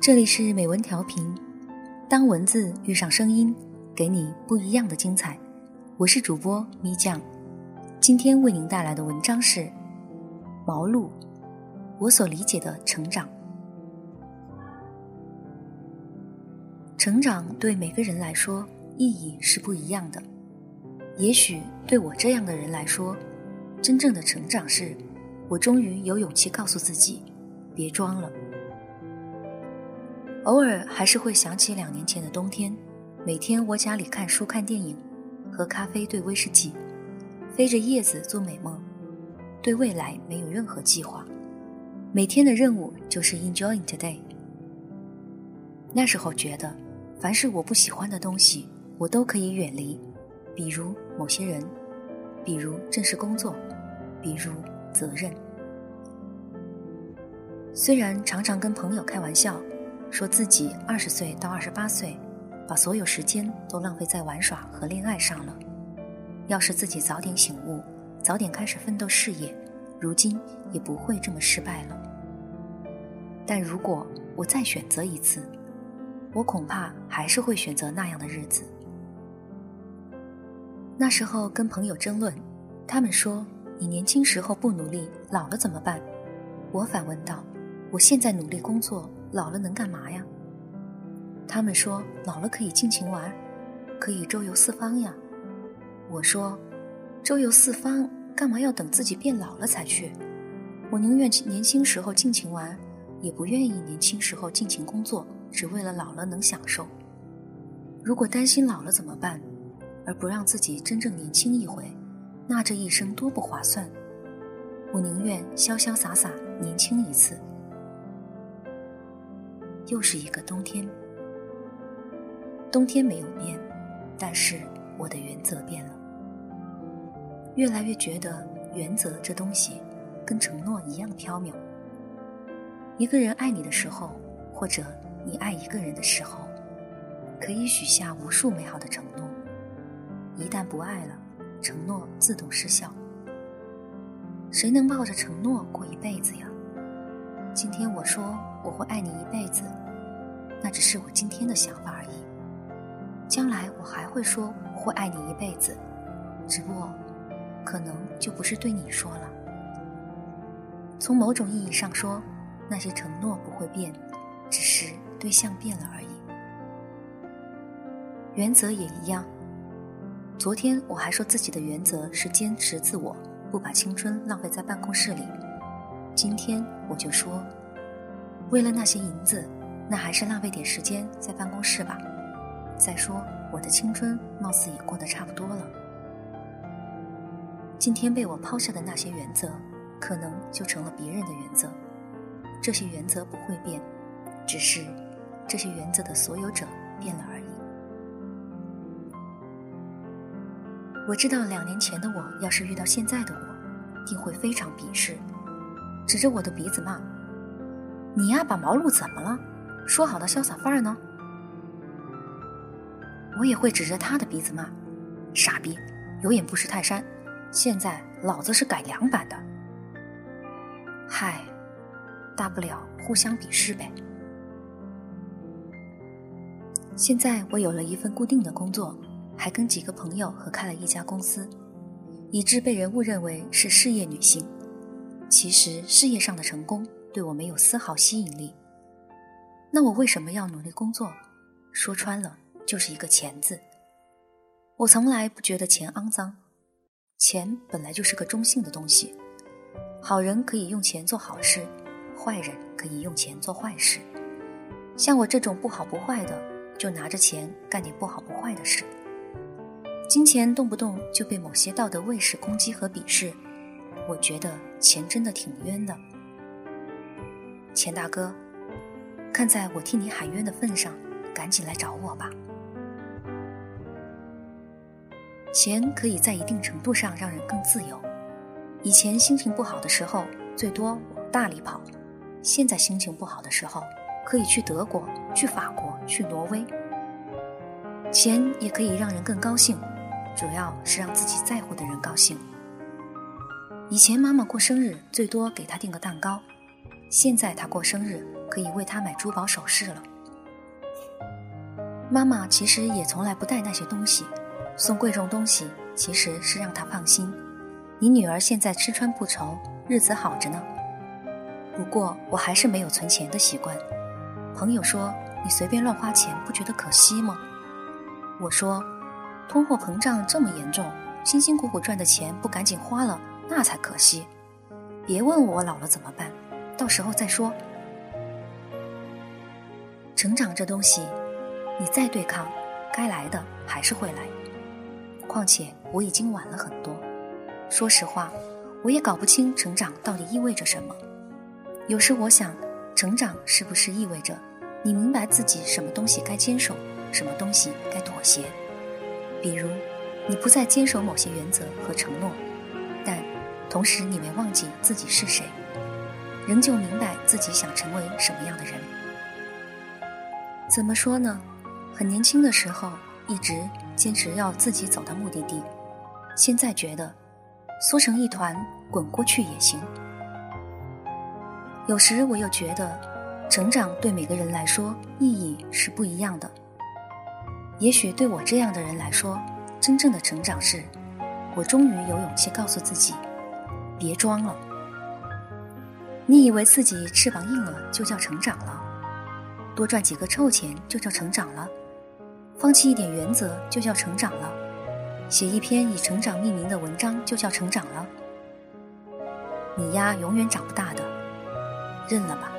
这里是美文调频，当文字遇上声音，给你不一样的精彩。我是主播咪酱，今天为您带来的文章是《毛路》，我所理解的成长。成长对每个人来说意义是不一样的，也许对我这样的人来说，真正的成长是，我终于有勇气告诉自己，别装了。偶尔还是会想起两年前的冬天，每天窝家里看书、看电影，喝咖啡、兑威士忌，飞着叶子做美梦，对未来没有任何计划，每天的任务就是 enjoying today。那时候觉得，凡是我不喜欢的东西，我都可以远离，比如某些人，比如正式工作，比如责任。虽然常常跟朋友开玩笑。说自己二十岁到二十八岁，把所有时间都浪费在玩耍和恋爱上了。要是自己早点醒悟，早点开始奋斗事业，如今也不会这么失败了。但如果我再选择一次，我恐怕还是会选择那样的日子。那时候跟朋友争论，他们说：“你年轻时候不努力，老了怎么办？”我反问道：“我现在努力工作。”老了能干嘛呀？他们说老了可以尽情玩，可以周游四方呀。我说，周游四方干嘛要等自己变老了才去？我宁愿年轻时候尽情玩，也不愿意年轻时候尽情工作，只为了老了能享受。如果担心老了怎么办，而不让自己真正年轻一回，那这一生多不划算。我宁愿潇潇洒洒年轻一次。又是一个冬天，冬天没有变，但是我的原则变了。越来越觉得原则这东西跟承诺一样飘渺。一个人爱你的时候，或者你爱一个人的时候，可以许下无数美好的承诺。一旦不爱了，承诺自动失效。谁能抱着承诺过一辈子呀？今天我说我会爱你一辈子，那只是我今天的想法而已。将来我还会说我会爱你一辈子，只不过可能就不是对你说了。从某种意义上说，那些承诺不会变，只是对象变了而已。原则也一样。昨天我还说自己的原则是坚持自我，不把青春浪费在办公室里。今天我就说，为了那些银子，那还是浪费点时间在办公室吧。再说，我的青春貌似也过得差不多了。今天被我抛下的那些原则，可能就成了别人的原则。这些原则不会变，只是这些原则的所有者变了而已。我知道，两年前的我要是遇到现在的我，定会非常鄙视。指着我的鼻子骂：“你呀，把毛路怎么了？说好的潇洒范儿呢？”我也会指着他的鼻子骂：“傻逼，有眼不识泰山！现在老子是改良版的。”嗨，大不了互相鄙视呗。现在我有了一份固定的工作，还跟几个朋友合开了一家公司，以致被人误认为是事业女性。其实事业上的成功对我没有丝毫吸引力，那我为什么要努力工作？说穿了就是一个钱字。我从来不觉得钱肮脏，钱本来就是个中性的东西，好人可以用钱做好事，坏人可以用钱做坏事。像我这种不好不坏的，就拿着钱干点不好不坏的事。金钱动不动就被某些道德卫士攻击和鄙视。我觉得钱真的挺冤的，钱大哥，看在我替你喊冤的份上，赶紧来找我吧。钱可以在一定程度上让人更自由。以前心情不好的时候，最多往大理跑；现在心情不好的时候，可以去德国、去法国、去挪威。钱也可以让人更高兴，主要是让自己在乎的人高兴。以前妈妈过生日最多给她订个蛋糕，现在她过生日可以为她买珠宝首饰了。妈妈其实也从来不带那些东西，送贵重东西其实是让她放心。你女儿现在吃穿不愁，日子好着呢。不过我还是没有存钱的习惯。朋友说你随便乱花钱不觉得可惜吗？我说，通货膨胀这么严重，辛辛苦苦赚的钱不赶紧花了，那才可惜。别问我老了怎么办，到时候再说。成长这东西，你再对抗，该来的还是会来。况且我已经晚了很多。说实话，我也搞不清成长到底意味着什么。有时我想，成长是不是意味着你明白自己什么东西该坚守，什么东西该妥协？比如，你不再坚守某些原则和承诺，但同时你没忘记自己是谁，仍旧明白自己想成为什么样的人。怎么说呢？很年轻的时候，一直坚持要自己走到目的地，现在觉得。缩成一团，滚过去也行。有时我又觉得，成长对每个人来说意义是不一样的。也许对我这样的人来说，真正的成长是，我终于有勇气告诉自己，别装了。你以为自己翅膀硬了就叫成长了？多赚几个臭钱就叫成长了？放弃一点原则就叫成长了？写一篇以成长命名的文章就叫成长了，你丫永远长不大的，认了吧。